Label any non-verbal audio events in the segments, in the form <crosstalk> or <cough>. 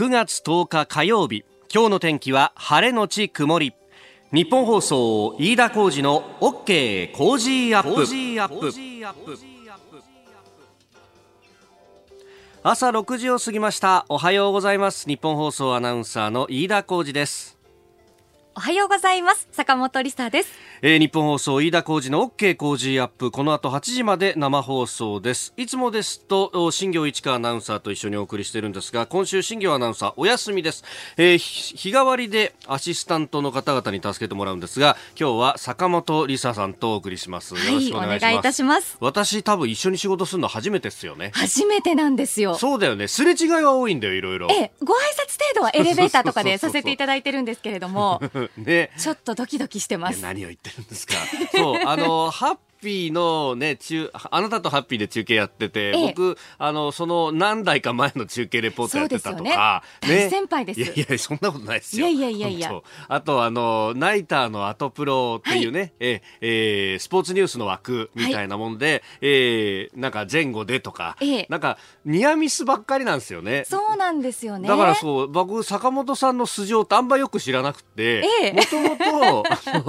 9月10日火曜日今日の天気は晴れのち曇り。ニッポン放送飯田浩司の OK Cozy up。朝6時を過ぎました。おはようございます。ニッポン放送アナウンサーの飯田浩司ですおはようございます。坂本理沙です。えー、ニッポン放送飯田浩司の OK Cozy up。この後8時まで生放送です。いつもですと新行市佳アナウンサーと一緒にお送りしているんですが今週新行アナウンサーお休みです、えー、日替わりでアシスタントの方々に助けてもらうんですが今日は坂本理沙さんとお送りします。よろしくお願いします、はい、お願いいたします。私多分一緒に仕事するの初めてですよね。初めてなんですよ。そうだよね。すれ違いは多いんだよいろいろ。えご挨拶程度はエレベーターとかでさせていただいてるんですけれどもね。ちょっとドキドキしてます。何を言ってるんですか。そうあのハッピーのね、中、あなたとハッピーで中継やってて、ええ、僕、あの、その何代か前の中継レポートやってたとか、ね、ね、先輩です。いやいや、そんなことないですよ。いやいやいやいや。あと、あの、ナイターのアトプロっていうね、はい、え、えー、スポーツニュースの枠みたいなもんで、はい、えー、なんか前後でとか、ええ、なんか、ニアミスばっかりなんですよね。そうなんですよね。だからそう、僕、坂本さんの素性ってあんまよく知らなくて、もとも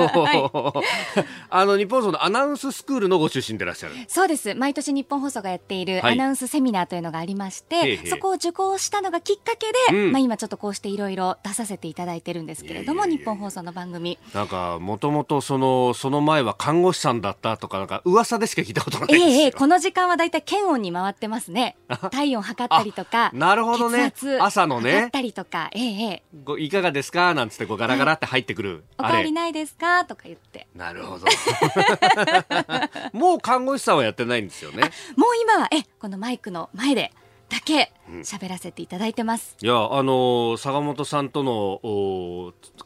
と、<laughs> <laughs> あの、日本そのアナウンススクールのご出身でらっしゃる。そうです。毎年日本放送がやっているアナウンスセミナーというのがありまして、はい、そこを受講したのがきっかけで、うん、まあ、今ちょっとこうしていろいろ出させていただいてるんですけれども日本放送の番組。なんかもともとそのその前は看護師さんだったとかなんか噂でしか聞いたことないですよ、ええこの時間はだいたい検温に回ってますね。体温測ったりとかなるほどね。朝のね。測ったりとかええいかがですか？なんつってこうガラガラって入ってくる、おかわりないですか？とか言って。なるほど <laughs> <laughs> もう看護師さんはやってないんですよね。もう今はえこのマイクの前でだけ喋らせていただいてます、うん、いやあの坂本さんとの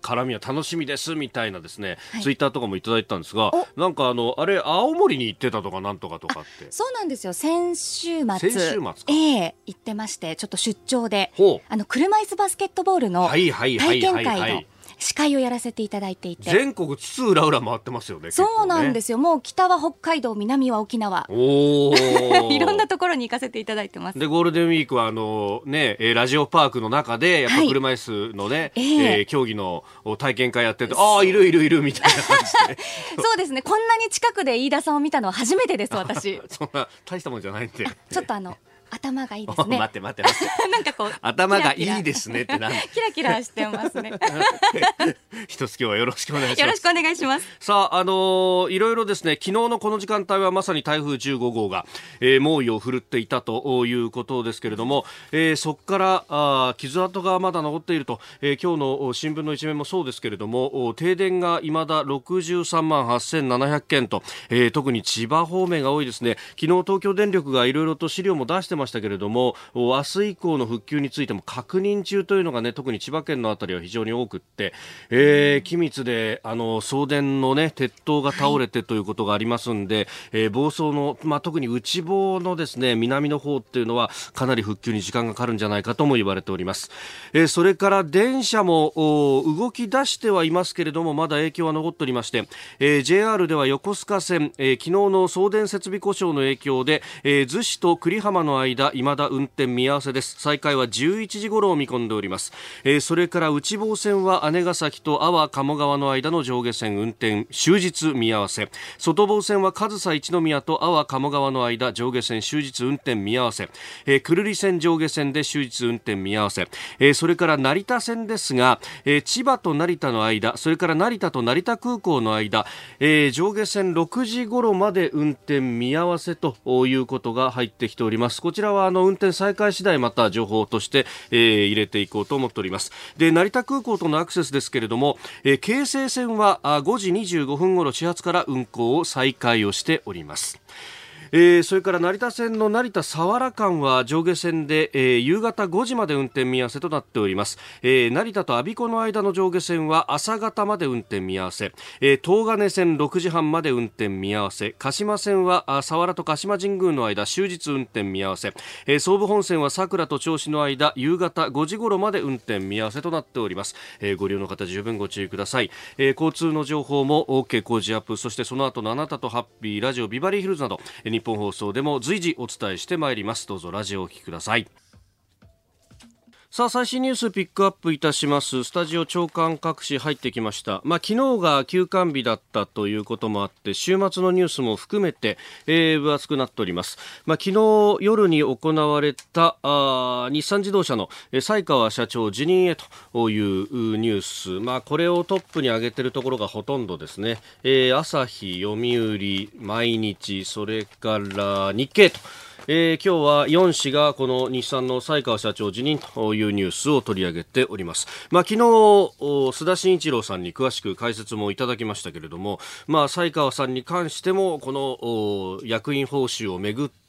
絡みは楽しみですみたいなですね、はい、ツイッターとかもいただいたんですがなんかあのあれ青森に行ってたとかなんとかとかって。そうなんですよ。先週末。先週末か。ええー、行ってましてちょっと出張で。あの車椅子バスケットボールの体験会の司会をやらせていただいていて。全国津々浦々回ってますよねそうなんですよ、もう北は北海道南は沖縄。お <laughs> いろんなところに行かせていただいてます。でゴールデンウィークはあのねラジオパークの中でやっぱ車椅子のね、はい、え。ー、えー、競技の体験会やっててああいるいるいるみたいな感じで。<laughs> そうですね。こんなに近くで飯田さんを見たのは初めてです私。<laughs> そんな大したもんじゃないんで。ちょっとあの頭がいいですね。<laughs> 待って待って待って。<laughs> なんかこう頭がいいですねってなん <laughs> キラキラしてますね。一つ今日はよろしくお願いします。よろしくお願いします。さああのー、いろいろですね昨日のこの時間帯はまさに台風15号が、えー、猛威を振るっていたということですけれども、えー、そこからあ傷跡がまだ残っていると、えー、今日の新聞の一面もそうですけれども停電がいまだ63万8700件と、えー、特に千葉方面が多いですね。昨日東京電力がいろいろと資料も出してましたけれども明日以降の復旧についても確認中というのがね特に千葉県のあたりは非常に多くって、えー、機密であの送電のね鉄塔が倒れてということがありますんで、はい、えー、房総の、まあ、特に内房のですね南の方っていうのはかなり復旧に時間がかかるんじゃないかとも言われております、えー、それから電車も動き出してはいますけれどもまだ影響は残っておりまして、えー、JR では横須賀線、えー、昨日の送電設備故障の影響で、えー、逗子と久里浜の間間未だ運転見合わせです。再開は11時頃を見込んでおります、えー、それから内房線は姉崎と阿波鴨川の間の上下線運転終日見合わせ。外房線は上総一宮と阿波鴨川の間上下線終日運転見合わせ、えー、久留里線上下線で終日運転見合わせ、えー、それから成田線ですが、えー、千葉と成田の間それから成田と成田空港の間、えー、上下線6時頃まで運転見合わせということが入ってきております。こちらはあの運転再開次第また情報として、えー、入れていこうと思っております。で成田空港とのアクセスですけれども、えー、京成線は5時25分ごろ始発から運行を再開をしております。えー、それから成田線の成田佐原間は上下線で、えー、夕方5時まで運転見合わせとなっております、えー、成田と我孫子の間の上下線は朝方まで運転見合わせ、えー、東金線6時半まで運転見合わせ。鹿島線は佐原と鹿島神宮の間終日運転見合わせ、えー、総武本線は桜と銚子の間夕方5時頃まで運転見合わせとなっております、えー、ご利用の方十分ご注意ください、えー、交通の情報も OK 工事アップそしてその後のあなたとハッピーラジオビバリーヒルズなど日本放送でも随時お伝えしてまいります。どうぞラジオをお聞きください。さあ最新ニュースピックアップいたします。スタジオ長官各紙入ってきました。まあ昨日が休館日だったということもあって週末のニュースも含めて、えー、分厚くなっております。まあ昨日夜に行われたあ日産自動車の西川社長辞任へというニュース。まあこれをトップに挙げているところがほとんどですね、えー、朝日読売毎日それから日経とえー、今日は4氏がこの日産の西川社長辞任というニュースを取り上げております。まあ、昨日、須田慎一郎さんに詳しく解説もいただきましたけれども、まあ、西川さんに関しても、この役員報酬をめぐって、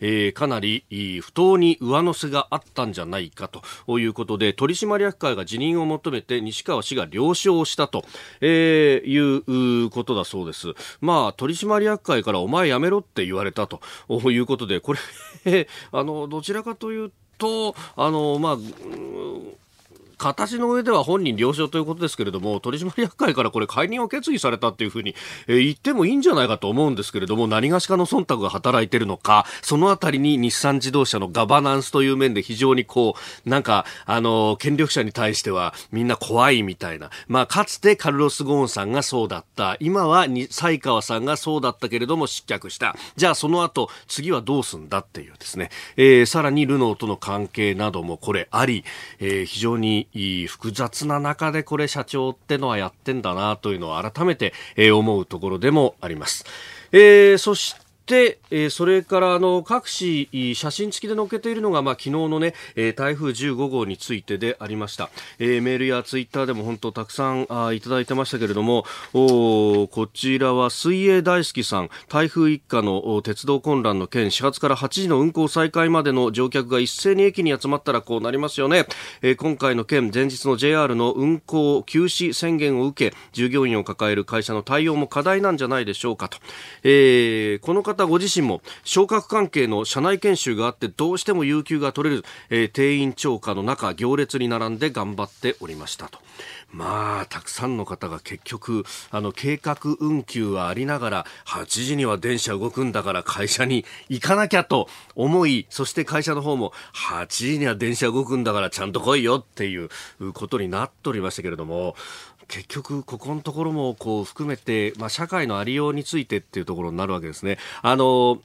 えー、かなり不当に上乗せがあったんじゃないかということで取締役会が辞任を求めて西川氏が了承したと、えー、いうことだそうです。まあ取締役会からお前辞めろって言われたということでこれ <laughs> あのどちらかというとあのまあ形の上では本人了承ということですけれども、取締役会からこれ解任を決議されたっていうふうに、えー、言ってもいいんじゃないかと思うんですけれども、何がしかの忖度が働いてるのか、そのあたりに日産自動車のガバナンスという面で非常にこう、なんか、あの、権力者に対してはみんな怖いみたいな。まあ、かつてカルロス・ゴーンさんがそうだった。今はに、西川さんがそうだったけれども失脚した。じゃあその後、次はどうすんだっていうですね。えー、さらにルノーとの関係などもこれあり、えー、非常に複雑な中でこれ社長ってのはやってんだなというのを改めて、え思うところでもあります。えー、そしてで、えー、それからあの各紙写真付きで載っけているのが、まあ、昨日のね、えー、台風15号についてでありました、えー、メールやツイッターでも本当たくさんあいただいてましたけれどもおこちらは水泳大好きさん。台風一過の鉄道混乱の件始発から8時の運行再開までの乗客が一斉に駅に集まったらこうなりますよね、えー、今回の件前日の JR の運行休止宣言を受け従業員を抱える会社の対応も課題なんじゃないでしょうかと、えー、この方方ご自身も昇格関係の社内研修があってどうしても有給が取れる、えー、定員超過の中行列に並んで頑張っておりましたと。まあ、たくさんの方が結局、あの、計画運休はありながら、8時には電車動くんだから会社に行かなきゃと思い、そして会社の方も、8時には電車動くんだからちゃんと来いよっていうことになっておりましたけれども、結局、ここのところもこう含めて、まあ、社会のありようについてっていうところになるわけですね。あの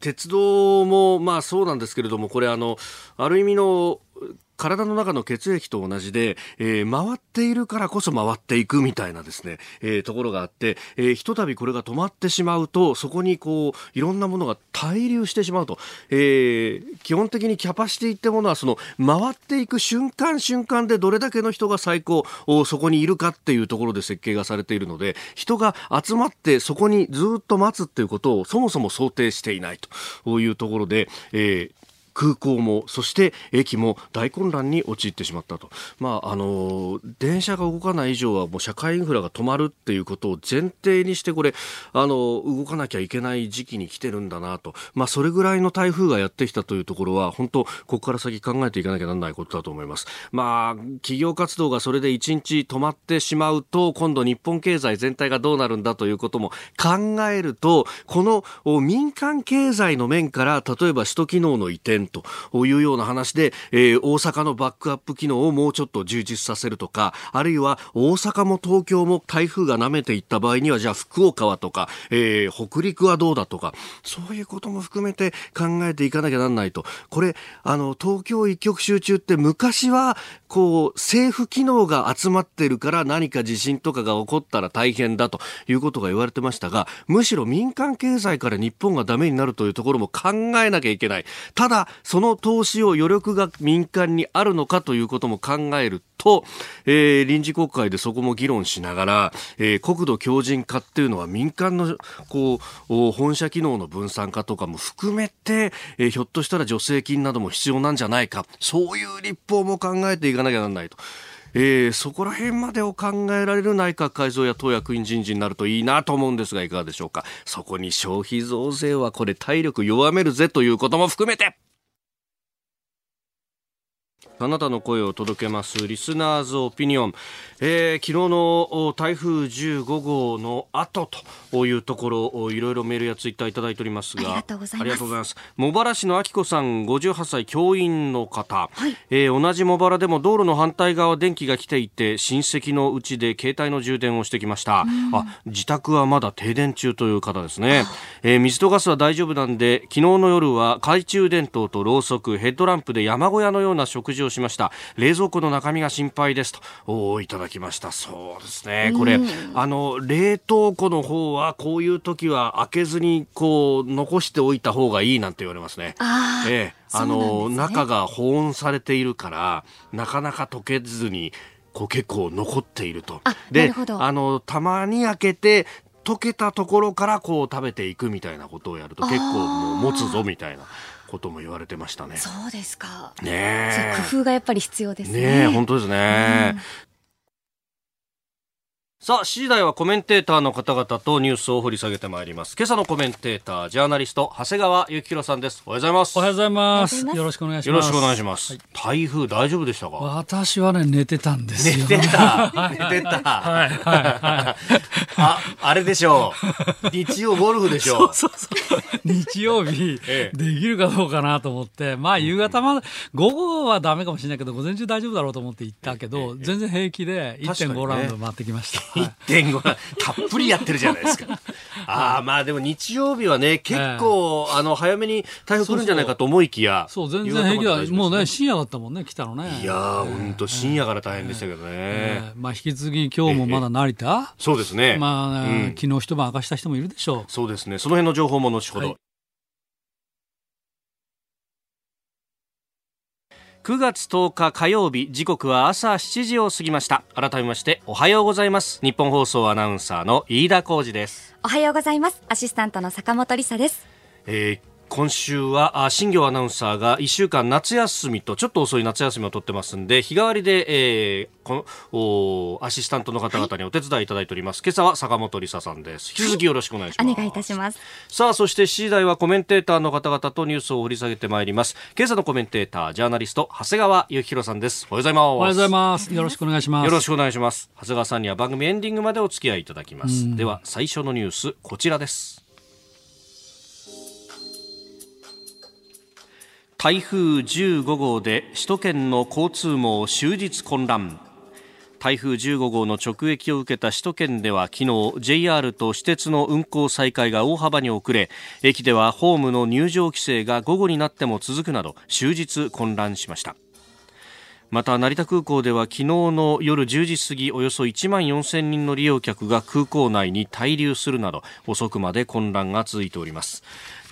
鉄道もまあそうなんですけれども、これあの、ある意味の体の中の血液と同じで、えー、回っているからこそ回っていくみたいなですね、えー、ところがあって、えー、ひとたびこれが止まってしまうと、そこにこう、いろんなものが滞留してしまうと、え、基本的にキャパシティってものは、その、回っていく瞬間瞬間でどれだけの人が最高、そこにいるかっていうところで設計がされているので、人が集まってそこにずっと待つっていうことをそもそも想定していないというところで、えー、空港もそして駅も大混乱に陥ってしまったと、まあ、あの電車が動かない以上はもう社会インフラが止まるっていうことを前提にしてこれあの動かなきゃいけない時期に来てるんだなと、まあ、それぐらいの台風がやってきたというところは本当ここから先考えていかなきゃならないことだと思います。まあ、企業活動がそれで1日止まってしまうと今度日本経済全体がどうなるんだということも考えるとこの民間経済の面から例えば首都機能の移転というような話で、えー、大阪のバックアップ機能をもうちょっと充実させるとか、あるいは大阪も東京も台風が舐めていった場合には、じゃあ福岡はとか、えー、北陸はどうだとか、そういうことも含めて考えていかなきゃなんないと。これ、あの、東京一極集中って昔は、こう、政府機能が集まってるから何か地震とかが起こったら大変だということが言われてましたが、むしろ民間経済から日本がダメになるというところも考えなきゃいけない。ただ、その投資を余力が民間にあるのかということも考えると、えー、臨時国会でそこも議論しながら、えー、国土強靭化っていうのは民間のこう本社機能の分散化とかも含めて、えー、ひょっとしたら助成金なども必要なんじゃないか。そういう立法も考えていかなきゃならないと。えー、そこら辺までを考えられる内閣改造や党役員人事になるといいなと思うんですがいかがでしょうか。そこに消費増税はこれ体力弱めるぜということも含めて。あなたの声を届けます。リスナーズオピニオン、えー、昨日の台風15号の後というところいろいろメールやツイッターいただいておりますが。ありがとうございます。茂原市のあきこさん58歳教員の方、はい、えー、同じ茂原でも道路の反対側電気が来ていて親戚のうちで携帯の充電をしてきました。あ自宅はまだ停電中という方ですね、えー、水とガスは大丈夫なんで昨日の夜は懐中電灯とろうそくヘッドランプで山小屋のような食事をしました。冷蔵庫の中身が心配ですと。おいただきました。そうですね。これ、あの冷凍庫の方はこういう時は開けずにこう残しておいた方がいいなんて言われますね。あ、ええ、あの、ね、中が保温されているからなかなか溶けずにこう結構残っていると。であのたまに開けて溶けたところからこう食べていくみたいなことをやると結構もう持つぞみたいな。ことも言われてましたね。そうですか。ね工夫がやっぱり必要ですね。ね本当ですね。さあ、7時台はコメンテーターの方々とニュースを掘り下げてまいります。今朝のコメンテーター、ジャーナリスト、長谷川幸宏さんです。おはようございます。おはようございます。よろしくお願いします。よろしくお願いします。はい、台風大丈夫でしたか？私はね、寝てたんですよ。寝てた。寝てた。はい、はい、はい。あ、あれでしょう。日曜ゴルフでしょう。そうそうそう。日曜日、できるかどうかなと思って、まあ夕方まで、午後はダメかもしれないけど、午前中大丈夫だろうと思って行ったけど、全然平気で1.5ラウンド回ってきました。1.5たっぷりやってるじゃないですか。ああ、まあでも日曜日はね、結構、あの、早めに台風来るんじゃないかと思いきや。そう全然平気だ。もうね、深夜だったもんね、来たのね。いやー、本当深夜から大変でしたけどね。まあ引き続き今日もまだ成田そうですね。まあ、昨日一晩明かした人もいるでしょう。そうですね。その辺の情報も後ほど。9月10日火曜日時刻は朝7時を過ぎました。改めましておはようございます。日本放送アナウンサーの飯田浩二です。おはようございます。アシスタントの坂本理沙です、えー今週は新業アナウンサーが1週間夏休みとちょっと遅い夏休みを取ってますんで日替わりで、えー、このアシスタントの方々にお手伝いいただいております、はい、今朝は坂本理沙さんです。引き続きよろしくお願いします、はい、お願いいたします。さあそして7時台はコメンテーターの方々とニュースを掘り下げてまいります。今朝のコメンテータージャーナリスト長谷川幸宏さんです。おはようございます。おはようございます。よろしくお願いします。よろしくお願いします。長谷川さんには番組エンディングまでお付き合いいただきます。では最初のニュースこちらです台風15号で首都圏の交通網終日混乱。台風15号の直撃を受けた首都圏では昨日 JR と私鉄の運行再開が大幅に遅れ駅ではホームの入場規制が午後になっても続くなど終日混乱しました。また成田空港では昨日の夜10時過ぎおよそ1万4000人の利用客が空港内に滞留するなど遅くまで混乱が続いております。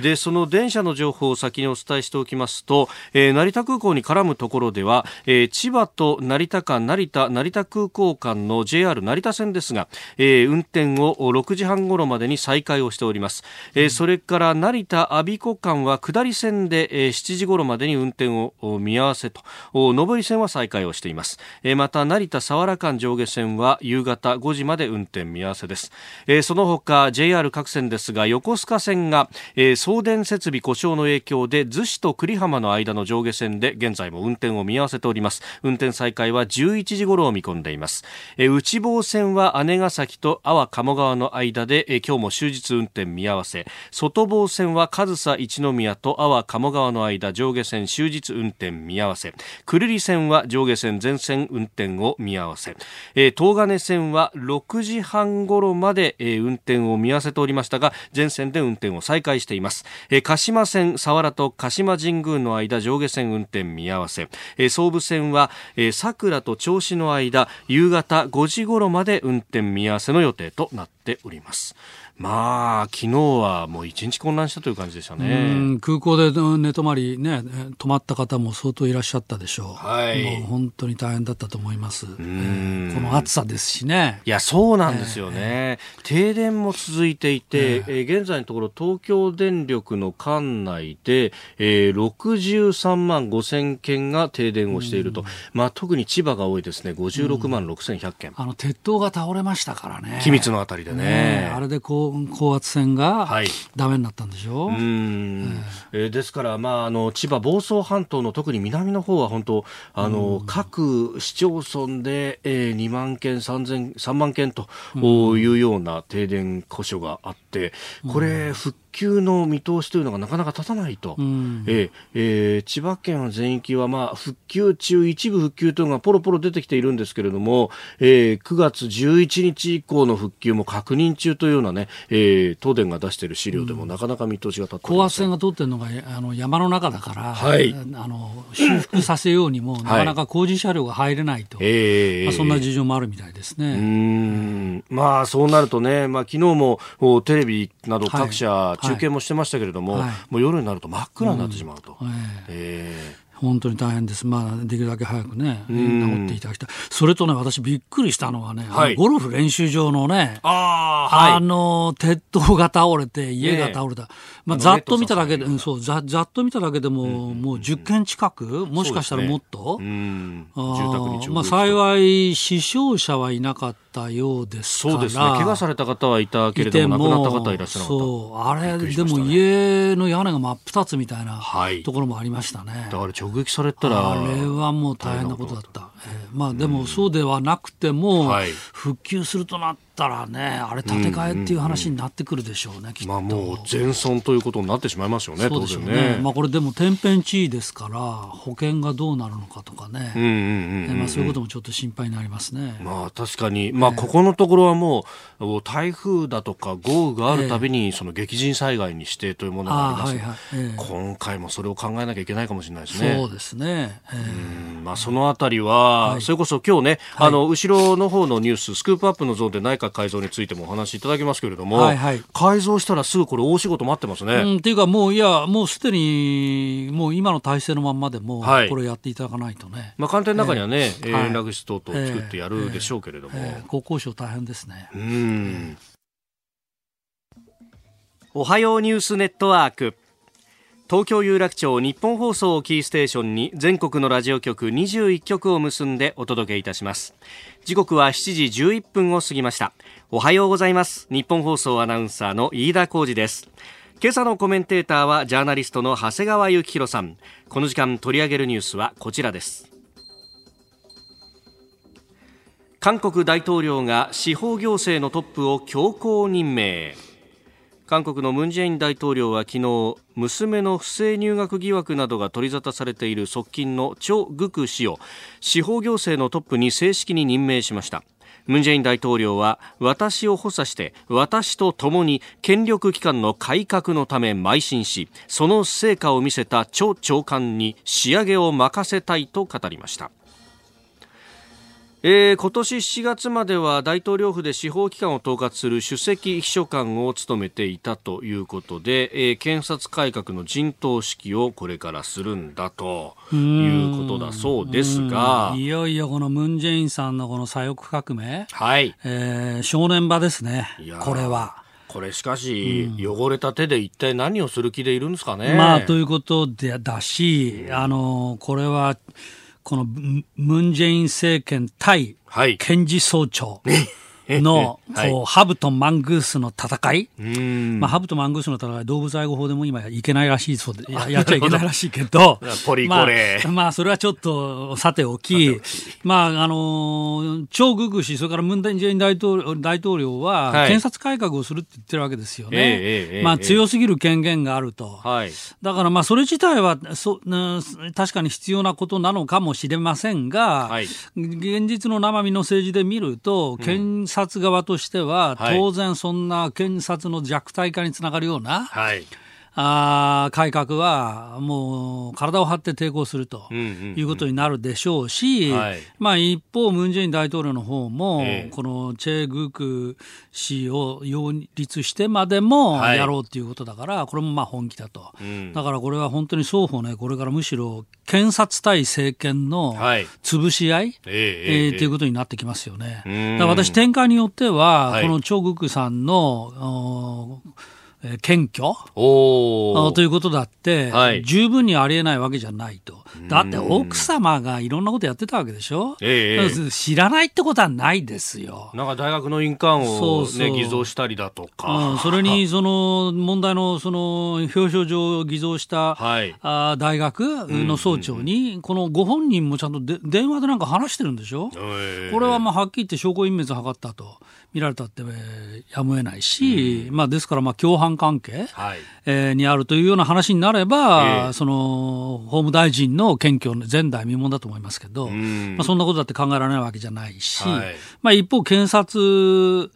でその電車の情報を先にお伝えしておきますと、えー、成田空港に絡むところでは、えー、千葉と成田間成田成田空港間の JR 成田線ですが、えー、運転を6時半ごろまでに再開をしております、えー、それから成田阿鼻子間は下り線で、えー、7時ごろまでに運転を見合わせと。上り線は再開をしています、えー、また成田佐原間上下線は夕方5時まで運転見合わせです、えー、その他 JR 各線ですが横須賀線が、えー送電設備故障の影響で逗子と久里浜の間の上下線で現在も運転を見合わせております。運転再開は11時頃を見込んでいます。え内房線は姉ヶ崎と阿波鴨川の間でえ今日も終日運転見合わせ。外房線は上総一宮と阿波鴨川の間上下線終日運転見合わせ。久留里線は上下線全線運転を見合わせ。え東金線は6時半頃までえ運転を見合わせておりましたが全線で運転を再開しています。ます、鹿島線佐原と鹿島神宮の間上下線運転見合わせ、総武線は、えー、桜と銚子の間夕方5時頃まで運転見合わせの予定となっております。まあ、昨日はもう一日混乱したという感じでしたね。空港で寝泊まりね、泊まった方も相当いらっしゃったでしょう。はい。もう本当に大変だったと思います。この暑さですしね。いや、そうなんですよね。えー、停電も続いていて、えー、現在のところ東京電力の管内で、えー、63万5千件が停電をしていると。まあ、特に千葉が多いですね。56万6千100件。あの、鉄塔が倒れましたからね。機密のあたりで。でね。ねあれで高高圧線がダメになったんでしょ、はい、うん、えー、ですから、まあ、あの千葉房総半島の特に南の方は本当あの、各市町村で、えー、2万件3 3万件というような停電故障があって、これ、復旧の見通しというのがなかなか立たないと、うん、えー、えー、千葉県全域は、まあ、復旧中、一部復旧というのがポロポロ出てきているんですけれども、えー、9月11日以降の復旧も確認中というようなね、えー、東電が出している資料でもなかなか見通しが立って高圧線が通ってるのがあの山の中だから、はい、あの修復させようにも、なかなか工事車両が入れないと、はい、まあ、そんな事情もあるみたいですね。うん。まあ、そうなるとね、まあ昨日もテレビなど各社、はい中継もしてましたけれども、はい、もう夜になると真っ暗になってしまうと。うん、えー本当に大変です、まあ、できるだけ早くね、治っていただきたい、それとね、私、びっくりしたのはね、はい、ゴルフ練習場のね、あ,、はい、あの鉄塔が倒れて、家が倒れた、まあ、ざっと見ただけで、そうざざっと見ただけでも、もう10件近く、もしかしたらもっと、ね、あまあ、幸い、死傷者はいなかったようですそうですね、怪我された方はいたけれども、亡くなった方はいらっしゃるそうあれ、でも家の屋根が真っ二つみたいなところもありましたね。だから直撃されたらあれはもう大変なことだった、えー、まあでもそうではなくても、復旧するとなったらねあれ建て替えっていう話になってくるでしょうね、うんうん、きっと。まあもう全損ということになってしまいますよねそうでしょうね、ね、まあこれでも天変地異ですから保険がどうなるのかとかね、そういうこともちょっと心配になりますね。まあ確かに。まあここのところはもう台風だとか豪雨があるたびにその激甚災害に指定というものがあります、はいはい。えー、今回もそれを考えなきゃいけないかもしれないですね。そうですね、えー、まあそのあたりは、はい、それこそ今日ね、はい、あの後ろの方のニューススクープアップのゾーンで内閣改造についてもお話しいただきますけれども、はいはい、改造したらすぐこれ大仕事待ってますね。うん、っていうかもういやもうすでにもう今の体制のまんまでも、はい、これやっていただかないとね。まあ官邸の中にはね、えー、連絡室等々作ってやるでしょうけれども、えーえー、国交省大変ですね。うん。おはようニュースネットワーク。東京有楽町日本放送キーステーションに全国のラジオ局21局を結んでお届けいたします。時刻は7時11分を過ぎました。おはようございます。日本放送アナウンサーの飯田浩二です。今朝のコメンテーターはジャーナリストの長谷川幸宏さん。この時間取り上げるニュースはこちらです。韓国大統領が司法行政のトップを強行任命。韓国のムン・ジェイン大統領は昨日娘の不正入学疑惑などが取り沙汰されている側近のチョ・グク氏を司法行政のトップに正式に任命しました。ムン・ジェイン大統領は私を補佐して私と共に権力機関の改革のため邁進しその成果を見せたチョ長官に仕上げを任せたいと語りました。えー、今年7月までは大統領府で司法機関を統括する首席秘書官を務めていたということで、えー、検察改革の陣頭指揮をこれからするんだということだそうですがいよいよこのムン・ジェインさんのこの左翼革命、はいえー、正念場ですね、これは。これしかし、うん、汚れた手で一体何をする気でいるんですかね。まあ、ということでだし、あのこれはこのムン・ジェイン政権対検事総長、の、こう、ハブとマングースの戦い、まあ、ハブとマングースの戦い、動物愛護法でも今いけないらしいそうで、や <laughs> やっちゃいけないらしいけど、ポリコレ、まあ、まあ、それはちょっとさておき、まあ、あの、超ググ氏、それからムン・ジェイン大統領大統領は、検察改革をするって言ってるわけですよね。まあ、強すぎる権限があると。はい、だから、まあ、それ自体はそ、確かに必要なことなのかもしれませんが、はい、現実の生身の政治で見ると、検察察側としては、当然そんな検察の弱体化につながるような、はい、あ改革はもう体を張って抵抗するということになるでしょうし、まあ、一方、ムン・ジェイン大統領の方も、えー、このチェ・グク氏を擁立してまでもやろうということだから、はい、これもまあ本気だと、うん、だからこれは本当に双方ね、これからむしろ検察対政権の潰し合い、はい、えー、ということになってきますよね。だから私、展開によっては、このチョ・グクさんの謙虚？ということだって、はい、十分にありえないわけじゃないと。だって奥様がいろんなことやってたわけでしょ、えー、知らないってことはないですよ。なんか大学の印鑑を、ね、偽造したりだとか。うん、それにその問題のその表彰状を偽造した、はい、あ大学の総長に、このご本人もちゃんとで電話でなんか話してるんでしょ、えー、これはまあはっきり言って証拠隠滅を図ったと。見られたって、えー、やむを得ないし、うん、まあ、ですからまあ共犯関係、はい。えー、にあるというような話になれば、えー、その法務大臣の謙虚前代未聞だと思いますけど、うん、まあ、そんなことだって考えられないわけじゃないし、はい、まあ、一方、検察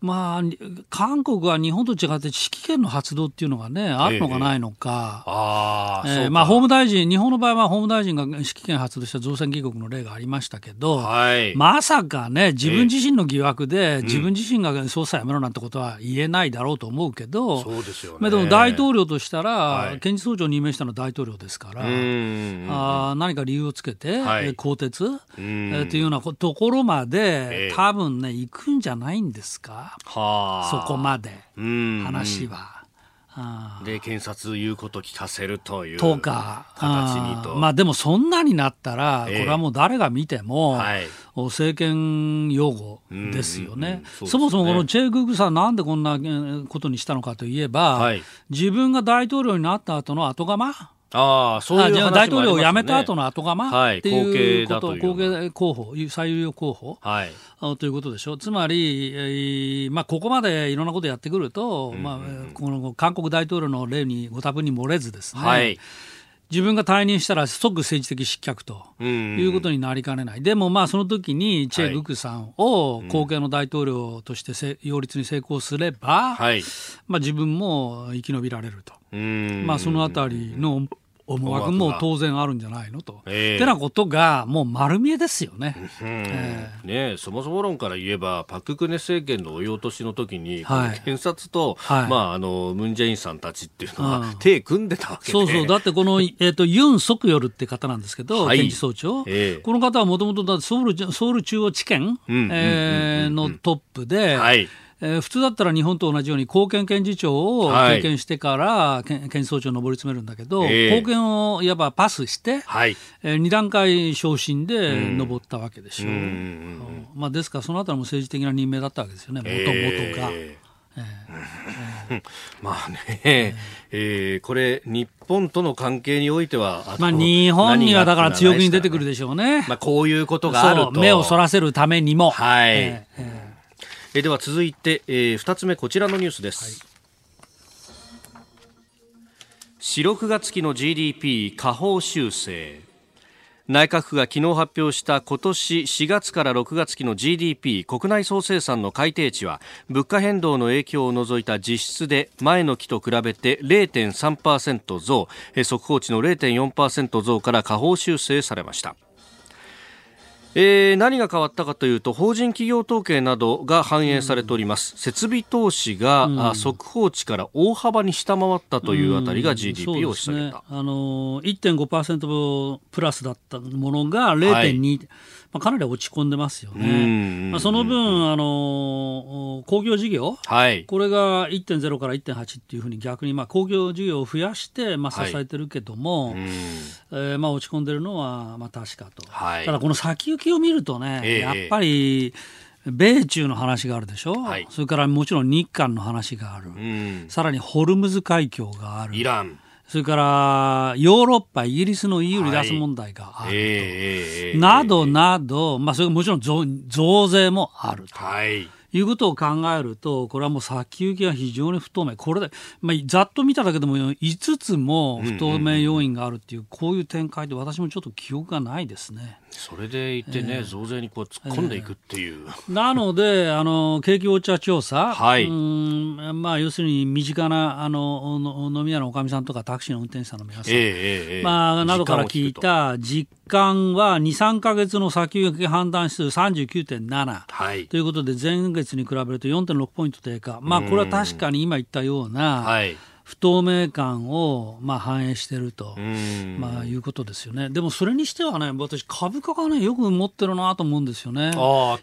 まあ、韓国は日本と違って指揮権の発動っていうのがね、あるのかないのか、えー、えー、まあ、法務大臣、日本の場合は法務大臣が指揮権発動した造船議国の例がありましたけど、はい、まさかね、自分自身の疑惑で、自分自身が捜査やめろなんてことは言えないだろうと思うけど、そうですよね、でも大統領としたら、はい、検事総長に任命したのは大統領ですから、あ何か理由をつけて、はい、更迭、えー、というようなところまで、多分ね、行くんじゃないんですか？はあ、そこまで。話は。で検察言うこと聞かせるというとか。形にと。まあでもそんなになったら、これはもう誰が見ても、はい、政権用語ですよね。そもそもこのチェ・ググさんなんでこんなことにしたのかといえば、はい、自分が大統領になった後の後釜？ああ、そういう、ね、大統領を辞めた後の後釜っていうこと、後継候補、最有力候補、はい、ということでしょ。つまり、えー、まあ、ここまでいろんなことやってくると、うんうん、まあ、この韓国大統領の例にご多分に漏れずですね、はい。自分が退任したら即政治的失脚ということになりかねない、でもまあその時にチェ・グクさんを後継の大統領として擁立に成功すれば、はい、まあ、自分も生き延びられると、まあ、そのあたりの思惑も当然あるんじゃないのと。えー、ってなことが、もう丸見えですよね。えー、ねそもそも論から言えば、パク・クネ政権の追い落としの時に、はい、検察と、はい、まあ、あの、ムン・ジェインさんたちっていうのは、手組んでたわけで、そうそう、だってこの、<laughs> えっ、ー、と、ユン・ソクヨルって方なんですけど、はい、検事総長、えー、この方はもともとソウル、ソウル中央地検、えのトップで、はいえー、普通だったら日本と同じように貢献検事長を経験してから、はい、検事総長に上り詰めるんだけど、えー、貢献をいわばパスして、はい。えー、2段階昇進で上ったわけでしょう。うまあ、ですから、そのあたりも政治的な任命だったわけですよね、もともとが。えーえー、<laughs> まあね、ええ。ー、これ、日本との関係においては、まあ、日本にはだから強気に出てくるでしょうね。まあ、こういうことがあると。目をそらせるためにも。はい。えーえーえでは続いて、えー、2つ目こちらのニュースです、はい、4、6月期の GDP 下方修正。内閣府が昨日発表した今年4月から6月期の GDP 国内総生産の改定値は物価変動の影響を除いた実質で前の期と比べて0.3%増速報値の0.4%増から下方修正されましたえー、何が変わったかというと法人企業統計などが反映されております、うん、設備投資が、うん、速報値から大幅に下回ったというあたりが GDP を押し下げた、うん、ね、あの1.5%プラスだったものが0.2、はいまあ、かなり落ち込んでますよね。まあ、その分、あの工業事業、はい、これが1.0から1.8っていうふうに逆に、まあ、工業事業を増やして、まあ、支えてるけども、はい、えー、まあ、落ち込んでるのは、まあ、確かと、はい、ただこの先行きを見るとね、えー、やっぱり、米中の話があるでしょ、はい、それからもちろん日韓の話がある、さらにホルムズ海峡がある。イランそれからヨーロッパ、イギリスの EU 離脱問題があると、はいえー、などなど、まあ、それもちろん増税もあると。はいいうことを考えると、これはもう先行きが非常に不透明、これで、まあ、ざっと見ただけでも5つも不透明要因があるっていう、こういう展開で、私もちょっと記憶がないですね。それでいてね、えー、増税にこう突っ込んでいくっていう。えー、なので、あの景気ウォッチャー調査、はい、うんまあ、要するに身近なあの飲み屋のおかみさんとかタクシーの運転手さんの皆さん、えー、まあ、などから聞いた実感は2、3か月の先行き判断指数39.7、はい、ということで、前月に比べると4.6ポイント低下、まあ、これは確かに今言ったような、はい不透明感をまあ反映していると、まあ、いうことですよね。でもそれにしてはね、私、株価がね、よく持ってるなと思うんですよね。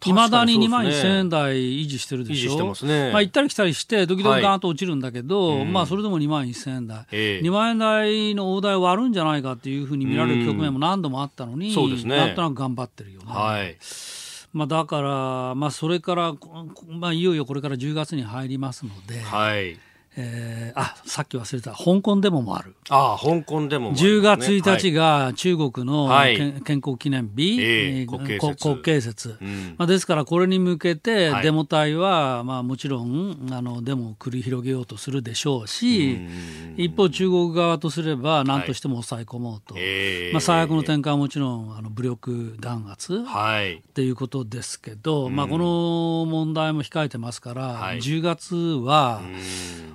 いま、だに2万1000円台維持してるでしょ？まね、まあ、行ったり来たりして、時々ガーンと落ちるんだけど、はい、まあ、それでも2万1000円台、えー、2万円台の大台割るんじゃないかっていうふうに見られる局面も何度もあったのに、そうですね、なんとなく頑張ってるよね。はい。まあ、だから、まあ、それから、まあ、いよいよこれから10月に入りますので、はいえー、あさっき忘れた。香港デモもある。あ香港デモも、ね、10月1日が中国の、はい、健康記念日、えー、国慶節。うん、まあ、ですからこれに向けてデモ隊は、まあ、もちろんあのデモを繰り広げようとするでしょうし、一方中国側とすれば何としても抑え込もうと、はい、まあ、最悪の展開はもちろんあの武力弾圧、はい、っていうことですけど、まあ、この問題も控えてますから、はい、10月は、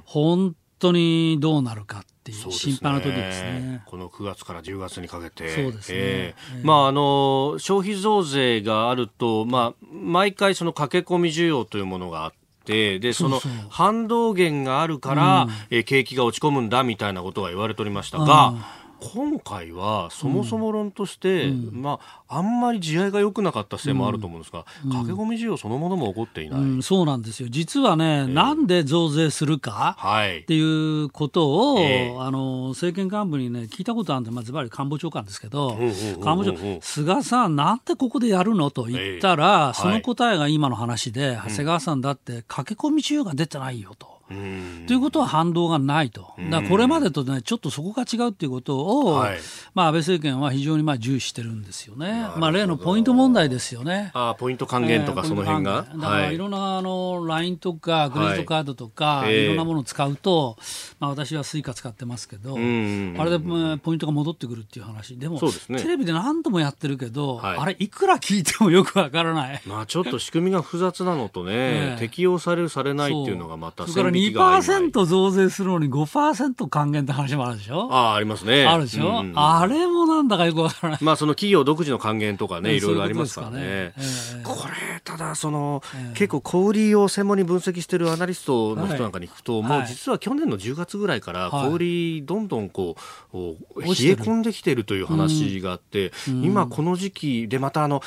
本当にどうなるかっていう心配な時ですね、ね、この9月から10月にかけて、そうですね、えー、まあ、あの消費増税があると、まあ、毎回、その駆け込み需要というものがあって、でその反動源があるから、うえ景気が落ち込むんだみたいなことが言われておりましたが、今回はそもそも論として、うん、まあ、あんまり地合いが良くなかったせいもあると思うんですが、うん、駆け込み需要そのものも起こっていない、うん、そうなんですよ。実はね、えー、なんで増税するか、はい、っていうことを、えー、あの政権幹部にね聞いたことあるんで、まあ、ずばり官房長官ですけど、官房長菅さんなんでここでやるのと言ったら、えー、その答えが今の話で、長谷川さんだって駆け込み需要が出てないよと。ということは反動がないと、だこれまでとね、ちょっとそこが違うということを、はい、まあ、安倍政権は非常にまあ重視してるんですよね、まあ、例のポイント問題ですよね。あポイント還元とか、その辺が？だからい。ろんなあの LINE とかクレジットカードとか、はい、いろんなものを使うと、まあ、私は Suica 使ってますけど、あれでポイントが戻ってくるっていう話、でも、ね、テレビで何度もやってるけど、はい、あれ、いくら聞いてもよくわからない。まあ、ちょっと仕組みが複雑なのとね、<laughs> 適用される、されないっていうのがまた線引きが曖昧。2%増税するのに5%還元って話もあるでしょ？ああ、ありますね。あるでしょ、うんうん、あれもなんだかよくわからない。まあ、その企業独自の還元とかね、いろいろありますからね。ね。えー、これ、ただ、その、えー、結構小売りを専門に分析しているアナリストの人なんかに聞くと、はい、もう実は去年の10月ぐらいから小売りどんどんこう、冷え込んできているという話があって、うん、今この時期でまたあの、はい、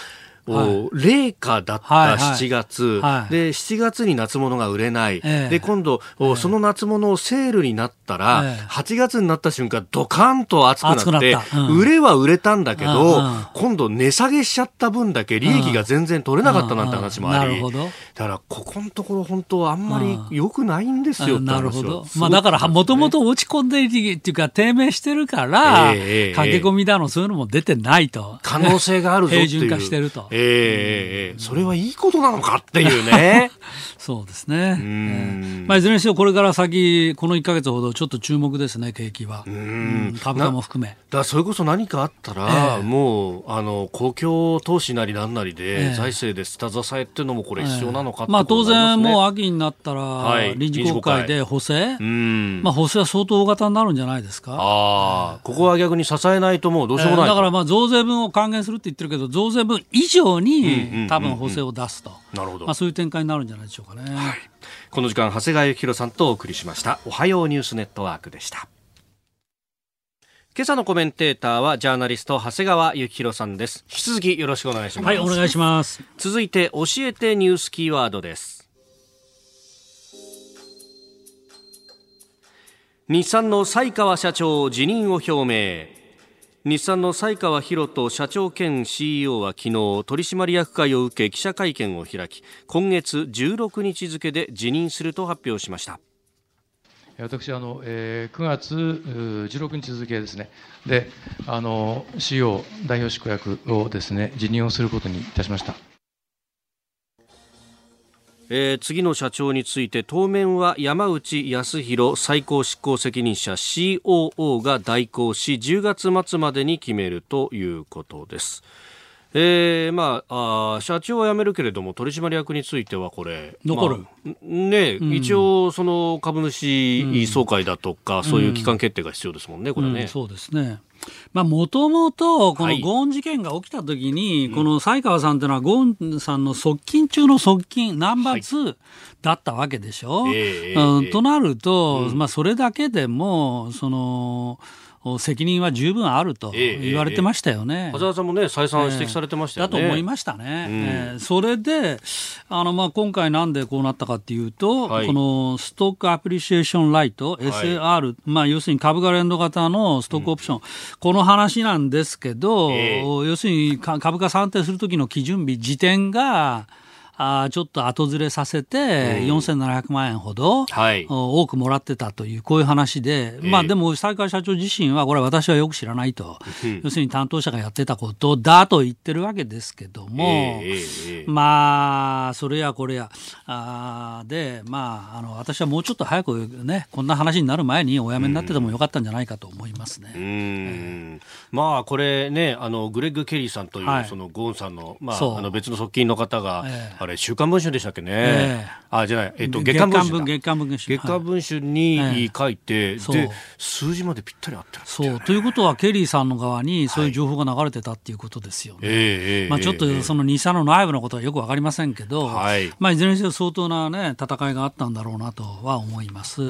冷夏だった7月、はい。はい、で7月に夏物が売れない、えー、で今度、えー、その夏物をセールになったら、えー、8月になった瞬間ドカンと暑くなって、うん、売れは売れたんだけど、うん、今度値下げしちゃった分だけ利益が全然取れなかったなんて話もあり、だからここのところ本当はあんまり良くないんですよなるほど、まあ、だからもともと落ち込んでいるっていうか低迷してるから、えー、駆け込みだのそういうのも出てないと。可能性があるぞっていう。平準化してると。ええそれはいいことなのかっていうね。<laughs> そうですね。えー、まあ、いずれにせよこれから先、この1か月ほどちょっと注目ですね、景気は。うん。株価も含め。だそれこそ何かあったら、えー、もう、あの、公共投資なりなんなりで、えー、財政で下支えっていうのもこれ必要なのかね、まあ、当然もう秋になったら、はい、臨時国会で補正、まあ、補正は相当大型になるんじゃないですか。ああ、ここは逆に支えないともうどうしようもない、だからまあ増税分を還元するって言ってるけど、増税分以上に多分補正を出すと。なるほど。まあ、そういう展開になるんじゃないでしょうかね。はい、この時間、長谷川幸宏さんとお送りしました。おはようニュースネットワークでした。今朝のコメンテーターはジャーナリスト長谷川幸宏さんです。引き続きよろしくお願いします。はい、お願いします。続いて教えてニュースキーワードです。日産の西川社長辞任を表明。日産の西川博人社長兼 CEO は昨日取締役会を受け記者会見を開き今月16日付で辞任すると発表しました。私あの、えー、9月16日付ですね。であの CEO 代表執行役をですね辞任をすることにいたしました。えー、次の社長について当面は山内康弘最高執行責任者 COO が代行し10月末までに決めるということです。えー、まああ社長は辞めるけれども取締役についてはこれ残る、まあ、ね、うん、一応その株主総会だとか、うん、そういう機関決定が必要ですもんね、これね、うん、そうですねまあ、もともと、このゴーン事件が起きたときに、はい、この西川さんというのは、ゴーンさんの側近中の側近、ナンバー2だったわけでしょ？はい、うん、となると、うん、まあ、それだけでも、その、責任は十分あると言われてましたよね。ええ、さんもね、再三指摘されてましたよね。だと思いましたね。うん、えー、それで、あの、まあ、今回なんでこうなったかっていうと、はい、このストックアプリシエーションライト、SAR、はい、まあ、要するに株価連動型のストックオプション、うん、この話なんですけど、えー、要するに株価算定するときの基準日、時点が、あちょっと後ずれさせて、4700万円ほど、はい、多くもらってたという、こういう話で、まあでも、西川社長自身は、これは私はよく知らないと、要するに担当者がやってたことだと言ってるわけですけども、まあ、それやこれや、あで、まあ、あの私はもうちょっと早くね、こんな話になる前にお辞めになっててもよかったんじゃないかと思いますね。えー、まあ、これね、あのグレッグ・ケリーさんという、はい、そのゴーンさんの,、まあ、あの別の側近の方が、えー、あれ、週刊文春でしたっけね。えー、あ、じゃない、えっ、ー、と、月刊文春。月刊文春。月刊文春に書いて、はい、で、数字までぴったり合ってる、ね、そう。ということは、ケリーさんの側にそういう情報が流れてたっていうことですよね。はい、まあ、ちょっとその日産の内部のことはよくわかりませんけど、はい、まあ、いずれにせよ相当なね、戦いがあったんだろうなとは思います。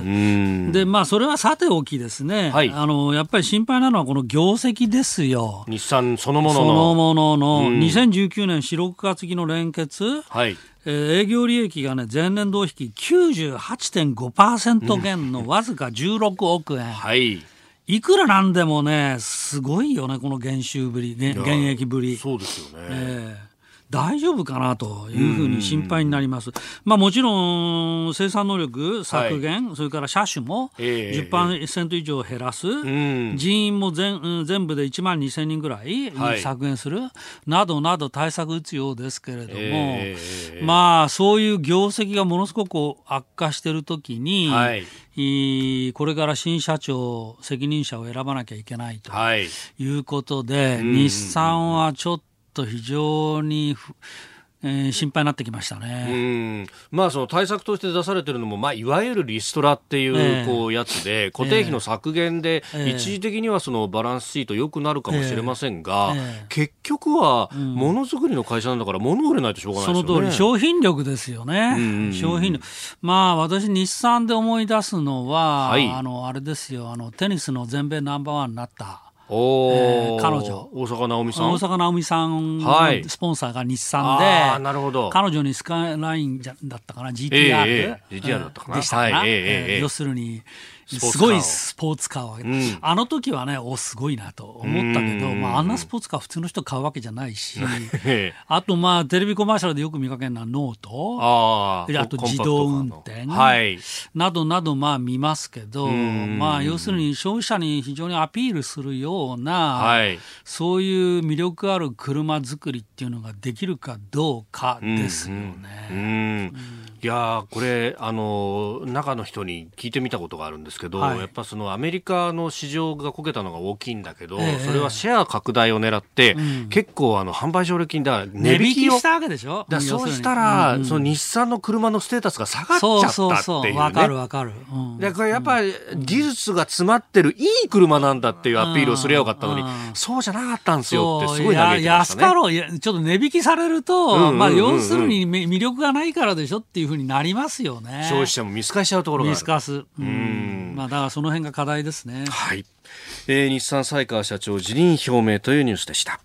で、まあ、それはさておきですね、はい、あの、やっぱり心配なのはこの業績ですよ。日産そのものの。そのものの、2019年4、6月期の連結、はい、えー、営業利益がね、前年同比98.5%減のわずか16億円。はい。いくらなんでもね、すごいよね、この減収ぶり、減益ぶり。そうですよね。えー大丈夫かなというふうに心配になります。まあ、もちろん生産能力削減、はい、それから車種も10%以上減らす、えー、人員も全全部で1万2000人ぐらい削減する、はい、などなど対策打つようですけれども、えー、まあそういう業績がものすごく悪化しているときに、はい、これから新社長責任者を選ばなきゃいけないとい。うことで、日産はちょっとと非常にえー、心配になってきましたね。まあ、その対策として出されているのも、まあ、いわゆるリストラっていうこうやつで、固定費の削減で、一時的にはそのバランスシート良くなるかもしれませんが、結局はものづくりの会社なんだから、物売れないとしょうがないですよね。その通り、商品力ですよね。商品力。まあ、私、日産で思い出すのは、はい、あの、あれですよ、あの、テニスの全米ナンバーワンになった。えー、彼女。大坂なおみさん？大坂なおみさんのスポンサーが日産で、はい、なるほど。彼女にスカイラインだったかな GTR、えー、GTR だったかな、でしたかな、はいえー、要するにすごいスポーツカーを、うん、あの時はね、おすごいなと思ったけど、まあ、あんなスポーツカー普通の人買うわけじゃないし、<laughs> あと、まあ、テレビコマーシャルでよく見かけるのはノート、ああと自動運転、はい、などなど、まあ、見ますけど、まあ、要するに消費者に非常にアピールするような、はい、そういう魅力ある車作りっていうのができるかどうかですよね。うん。うんいやこれあの中の人に聞いてみたことがあるんですけど、はい、やっぱそのアメリカの市場がこけたのが大きいんだけど、えー、それはシェア拡大を狙って、うん、結構あの販売奨励金だ値引きをしたわけでしょ？だそうしたら、うんうん、その日産の車のステータスが下がっちゃったっていうね。わかるわかる、うん、でこれやっぱり技術が詰まってるいい車なんだっていうアピールをすればよかったのに、そうじゃなかったんですよってすごい嘆いてましたね。安かろう。ちょっと値引きされると、まあ要するに魅力がないからでしょっていうふうになりますよよね。消費者も見透かしちゃうところが見透かす。うん。まあだからその辺が課題ですね。はい、えー、日産西川社長辞任表明というニュースでした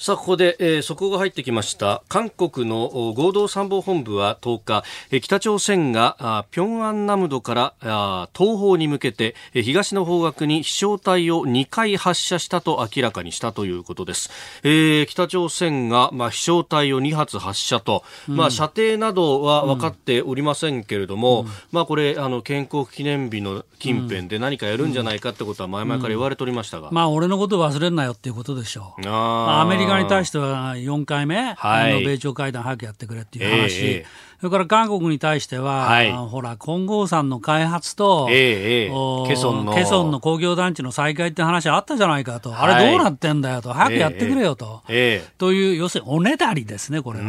さあ、ここで、えー、速報が入ってきました。韓国の合同参謀本部は10日、えー、北朝鮮が平安南道からあ東方に向けて、えー、東の方角に飛翔体を2回発射したと明らかにしたということです。えー、北朝鮮が、まあ、飛翔体を2発発射と、うん、まあ、射程などは分かっておりませんけれども、うん、まあ、これ、あの、建国記念日の近辺で何かやるんじゃないかってことは前々から言われておりましたが。うん、まあ、俺のこと忘れんなよっていうことでしょう。あアメリカに対しては4回目、はい、あの米朝会談早くやってくれっていう話、えー、それから韓国に対しては、はい、ほら、金剛山の開発と、ええケソンのケソンの工業団地の再開って話あったじゃないかと、はい、あれどうなってんだよと、早くやってくれよと、ええという、要するにおねだりですね、これは。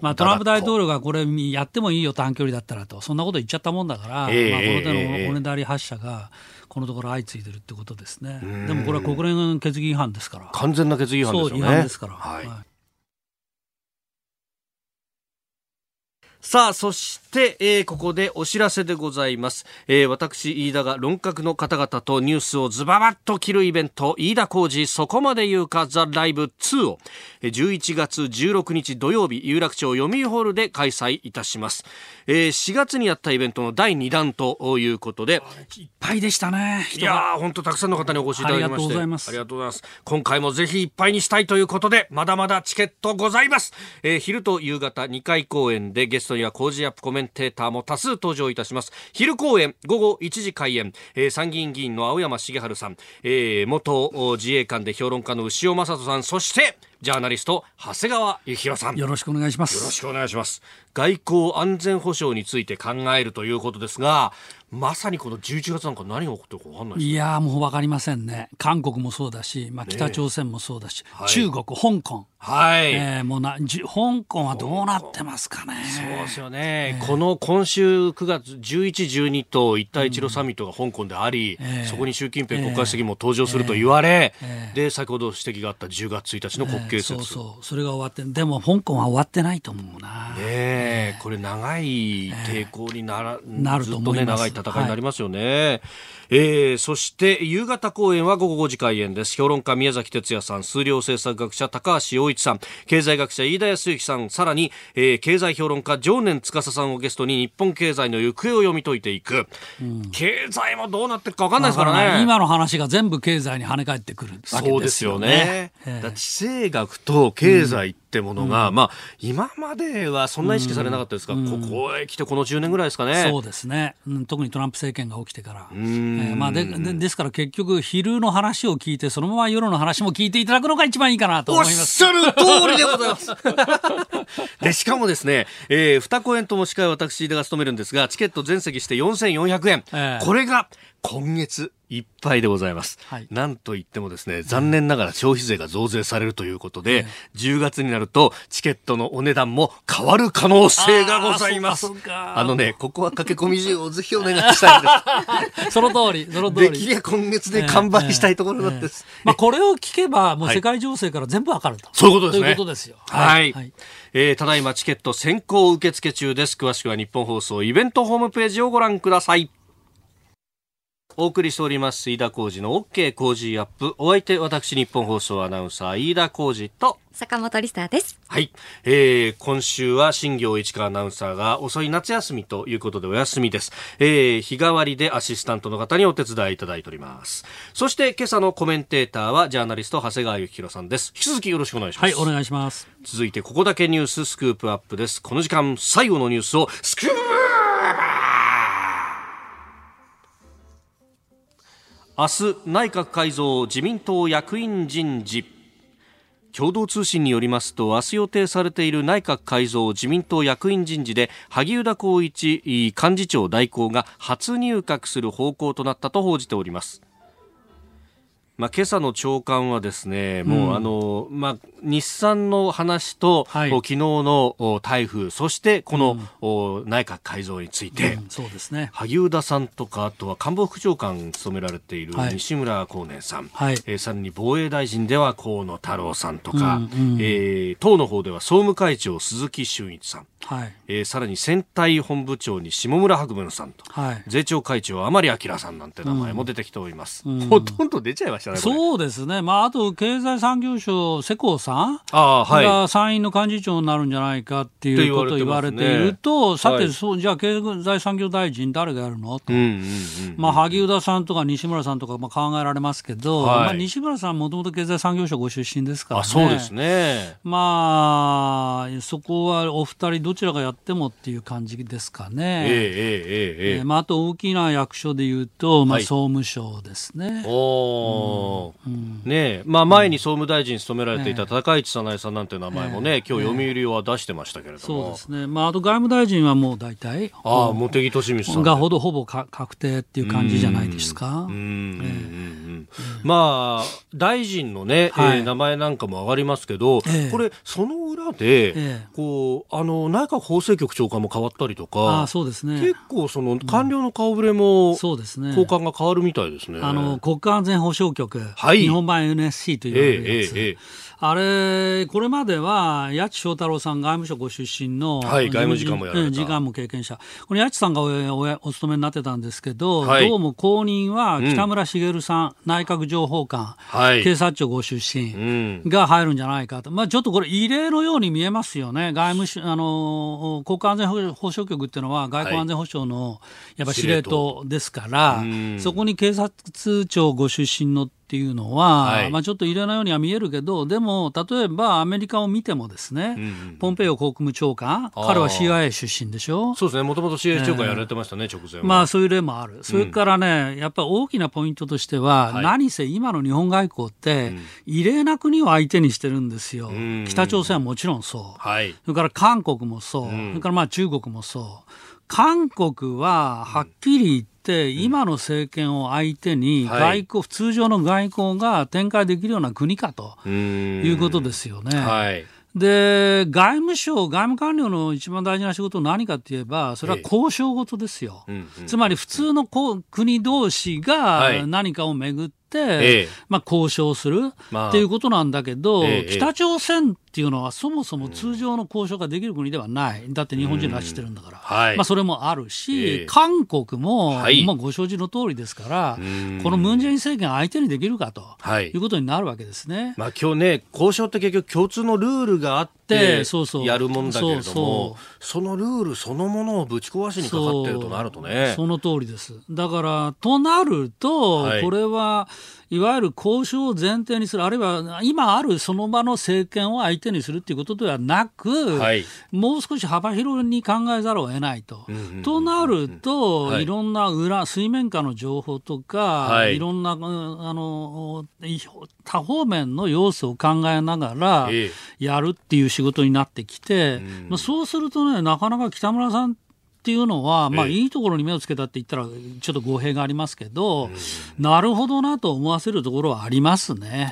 まあ、トランプ大統領がこれやってもいいよ、短距離だったらと、そんなこと言っちゃったもんだから、まあ、この手のおねだり発射が、このところ相次いでるってことですね。でもこれは国連決議違反ですから。完全な決議違反ですよね。そう、違反ですから。はい、はいさあ、そして、えー、ここでお知らせでございます。えー、私、飯田が論客の方々とニュースをズババッと切るイベント、飯田浩二そこまで言うかザ・ライブ2を、11月16日土曜日、有楽町読売ホールで開催いたします。えー、4月にやったイベントの第2弾ということで、いっぱいでしたね。いや本当たくさんの方にお越しいただきまして。ありがとうございます。ありがとうございます。今回もぜひいっぱいにしたいということで、まだまだチケットございます。えー、昼と夕方2回公演でゲストには工事アップコメンテーターも多数登場いたします。昼公演、午後1時開演、えー、参議院議員の青山茂春さん、えー、元自衛官で評論家の牛尾正人さん、そして、ジャーナリスト長谷川幸宏さん。よろしくお願いします。よろしくお願いします。外交安全保障について考えるということですがまさにこの11月なんか何が起こってるか分かんないいやもう分かりませんね。韓国もそうだし、まあ、北朝鮮もそうだし、ねはい、中国香港はい、えー、もうなじ香港はどうなってますかね。そうですよね、えー、この今週9月11、12と一帯一路サミットが香港であり、うんえー、そこに習近平国家主席も登場すると言われ、えー、で先ほど指摘があった10月1日の国慶節、そうそう。それが終わってでも香港は終わってないと思うな、ねこれ長い抵抗になら、なると思います、ね、長い戦いになりますよね。はい。えー、そして夕方公演は午後5時開演です。評論家宮崎哲也さん数量政策学者高橋洋一さん。経済学者飯田康之さん。さらに、えー、経済評論家常年司さんをゲストに日本経済の行方を読み解いていく、うん、経済もどうなっていくか分かんないですからね。今の話が全部経済に跳ね返ってくるわけですよね。そうですよね、えー、地政学と経済ってものが、うん、まあ今まではそんな意識されなかったですが、うん、ここへ来てこの10年ぐらいですかね。そうですね、うん、特にトランプ政権が起きてから、うん。えーまあで、でですから結局昼の話を聞いてそのまま夜の話も聞いていただくのが一番いいかなと思います。おっしゃる通りでございます。<laughs> でしかもですね、えー、二公演とも司会私が務めるんですがチケット全席して4400円、えー、これが今月いっぱいでございます。はい、なんといってもですね、残念ながら消費税が増税されるということで、うん、10月になるとチケットのお値段も変わる可能性がございます。あのね、ここは駆け込み需要をぜひお願いしたいです。<laughs> その通り、その通り。できりゃ今月で完売したいところなんです。まあこれを聞けば、もう世界情勢から全部わかると、はい、そういうことですね。ということですよ。はい。はい、えー、ただいまチケット先行受付中です。詳しくは日本放送イベントホームページをご覧ください。お送りしております飯田浩二の OK 工事アップ。お相手私日本放送アナウンサー飯田浩二と。坂本リスターです。はい、えー、今週は新業市川アナウンサーが遅い夏休みということでお休みです、えー、日替わりでアシスタントの方にお手伝いいただいております。そして今朝のコメンテーターはジャーナリスト長谷川幸宏さんです。引き続きよろしくお願いします。はいお願いします。続いてここだけニューススクープアップです。この時間最後のニュースをスクープ明日内閣改造自民党役員人事。共同通信によりますと明日予定されている内閣改造自民党役員人事で萩生田光一幹事長代行が初入閣する方向となったと報じております。まあ、今朝の朝刊はですね、もう、あの、まあ、日産の話と、はい、昨日の台風、そしてこの、うん、内閣改造について、うん、そうですね。萩生田さんとか、あとは官房副長官務められている西村光年さん、はい、えー、さらに防衛大臣では河野太郎さんとか、うんうん、えー、党の方では総務会長鈴木俊一さん、はい、えー、さらに選対本部長に下村博文さんと、はい、税調会長甘利明さんなんて名前も出てきております、うん、ほとんど出ちゃいましたねそうですね、まあ、あと経済産業省世耕さん。あ、はい、が参院の幹事長になるんじゃないかっていうことを言われていると、ね、さて、はい、そうじゃあ経済産業大臣誰がやるの？と、まあ、萩生田さんとか西村さんとかまあ考えられますけど、はい、まあ、西村さんもともと経済産業省ご出身ですからね。そうですね。まあそこはお二人どちらがやってもっていう感じですかね。えー、えー、えー、えー、まあ、あと大きな役所でいうと、まあ、総務省ですね。おうん、ねまあ、前に総務大臣務められていた高市早苗さんなんていう名前もね、今日読売は出してましたけれども。そうですね。まあ、あと外務大臣はもう大体。ああ、茂木敏光さん。がほどほぼか確定っていう感じじゃないですか。うん。うんまあ、大臣のね、はい、えー、名前なんかも上がりますけど、えー、これ、その裏で、えー、こう、あの、内閣法制局長官も変わったりとか、あそうですね。結構、その、官僚の顔ぶれも、そうですね。交換が変わるみたいですね。あの、国家安全保障局、はい、日本版 NSC というやつ。えーえーえーあれ、これまでは、八千翔太郎さん、外務省ご出身の、はい、外務次官もやられた。次官も経験者。この八千さんがおお勤めになってたんですけど、はい、どうも後任は北村茂さん、うん、内閣情報官、はい、警察庁ご出身が入るんじゃないかと。まあちょっとこれ異例のように見えますよね。外務省、あの、国家安全保障局っていうのは外交安全保障の、やっぱ司令塔ですから、そこに警察庁ご出身のっていうのは、はい、まあ、ちょっと異例なようには見えるけど、でも、例えばアメリカを見てもですね、うんうん、ポンペイオ国務長官、彼は CIA 出身でしょ？そうですね、もともと CIA 長官やられてましたね、えー、直前まあ、そういう例もある。それからね、やっぱり大きなポイントとしては、はい、何せ今の日本外交って、異例な国を相手にしてるんですよ。うん、北朝鮮はもちろんそう。はい、それから韓国もそう。うん、それからまあ中国もそう。韓国ははっきり言って、今の政権を相手に外交、通常の外交が展開できるような国かということですよね。はい。で外務省、外務官僚の一番大事な仕事は何かといえば、それは交渉事ですよ、つまり普通の国同士が何かをめぐって、ええ、まあ、交渉するっていうことなんだけど、え、北朝鮮っていうのはそもそも通常の交渉ができる国ではない、だって日本人らしてるんだから、はい、まあ、それもあるし、韓国も、はい、まあ、ご承知の通りですから、このムン・ジェイン政権相手にできるかと、はい、いうことになるわけですね。まあ今日ね、交渉って結局共通のルールがあって、そうそう。やるもんだけれどもそのルールそのものをぶち壊しにかかってるとなるとね。その通りです。だから、となると、これは、いわゆる交渉を前提にする、あるいは今あるその場の政権を相手にするということではなく、はい、もう少し幅広に考えざるを得ないと。となると、はい、いろんな裏、水面下の情報とか、はい、いろんなあの多方面の要素を考えながらやるっていう仕事になってきて、まあ、そうするとね、なかなか北村さんっていうのは、まあ、いいところに目をつけたって言ったら、ちょっと語弊がありますけど、なるほどなと思わせるところはありますね。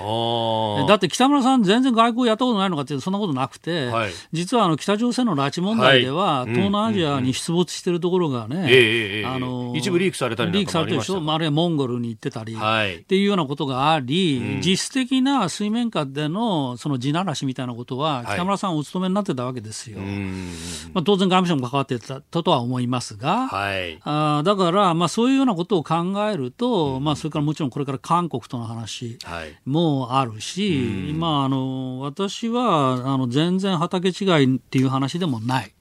だって北村さん、全然外交やったことないのかっていうと、そんなことなくて、はい、実はあの北朝鮮の拉致問題では、はい、東南アジアに出没してるところがね、あの一部リークされたりリークされてるでしょ、あるいはモンゴルに行ってたり、はい、っていうようなことがあり、うん、実質的な水面下でのその地ならしみたいなことは、北村さんお勤めになってたわけですよ。まあ、当然、外務省も関わってたとは思いますが、はい、あだから、まあ、そういうようなことを考えると、うん、まあ、それからもちろんこれから韓国との話もあるし、はい、まあ、あの私はあの全然畑違いっていう話でもない。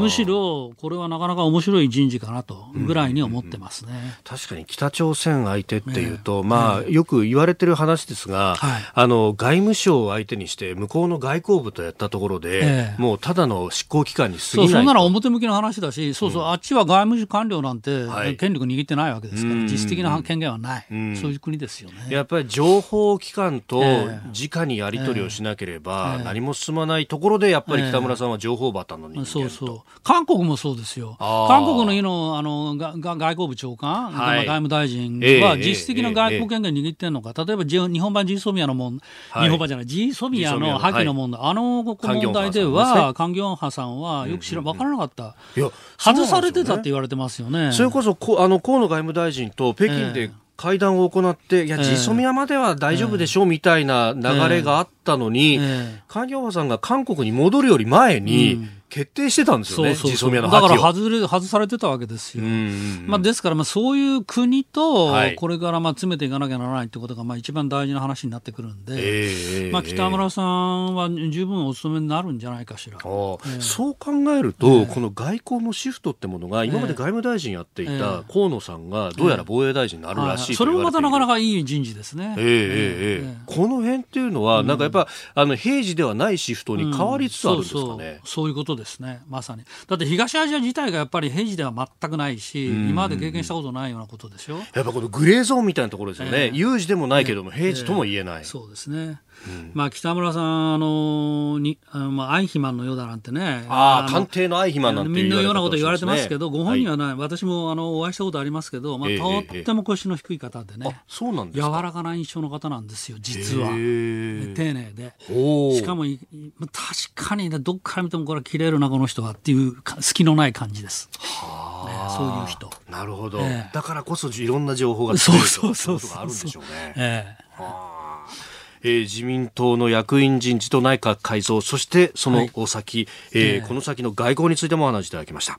むしろこれはなかなか面白い人事かなとぐらいに思ってますね、うんうんうん、確かに北朝鮮相手っていうと、まあ、よく言われてる話ですが、はい、あの外務省を相手にして向こうの外交部とやったところで、もうただの執行機関に過ぎないそうそんなの表向きの話だし、そうそう、うん、あっちは外務官僚なんて、権力握ってないわけですから、実質的な権限はない、そういう国ですよね。やっぱり情報機関と直にやり取りをしなければ、何も進まないところで、やっぱり北村さんは情報バタの人間と。そうそう。韓国もそうですよ。韓国の日のあのが外交部長官、はい、外務大臣は実質的な外交権限握ってるのか、例えば日本版 G ソミアの問題、日本版じゃない、G ソミアの破棄の問題、あの問題では、カン・ギョンハさんはよく知ら、分からなかった。外されてたって言われてますよね。それこそこあの河野外務大臣と北京で、会談を行って、いや、ジソミアまでは大丈夫でしょうみたいな流れがあったのに、カン・ギョンハさんが韓国に戻るより前に、決定してたんですよね、そうそうそう。だから外れ外されてたわけですよ。まあ、ですから、まあ、そういう国と、これからまあ詰めていかなきゃならないということが、まあ、一番大事な話になってくるんで、えー、まあ、北村さんは十分お勤めになるんじゃないかしら。えー、そう考えると、えー、この外交のシフトってものが、今まで外務大臣やっていた河野さんが、どうやら防衛大臣になるらしいそれもまたなかなかいい人事ですね。えー、えー、この辺っていうのは、なんかやっぱ、あの平時ではないシフトに変わりつつあるんですかね。そうそうそういうこと人ですね、まさに。だって東アジア自体がやっぱり平時では全くないし、今まで経験したことないようなことでしょ？やっぱこのグレーゾーンみたいなところですよね。えー、有事でもないけども、平時とも言えない。えー、そうですね。まあ、北村さん、あのにあのまあ、アイヒマンのようだなんてね、ああ、官邸のアイヒマンなんてみんなようなこと言われてますけど、ご本人はない、はい、私もあのお会いしたことありますけど、まあ、とっても腰の低い方でね、そうなんです柔らかな印象の方なんですよ、実は。丁寧で。しかも、確かにね、どっから見てもこれ切れるな、この人はっていう隙のない感じです。はあ、ね、そういう人。なるほど、えー、だからこそいろんな情報がそうそうそうそう。あるんでしょうね。えーはあえー、自民党の役員人事と内閣改造そしてその先、はい、えー、この先の外交についてもお話しいただきました。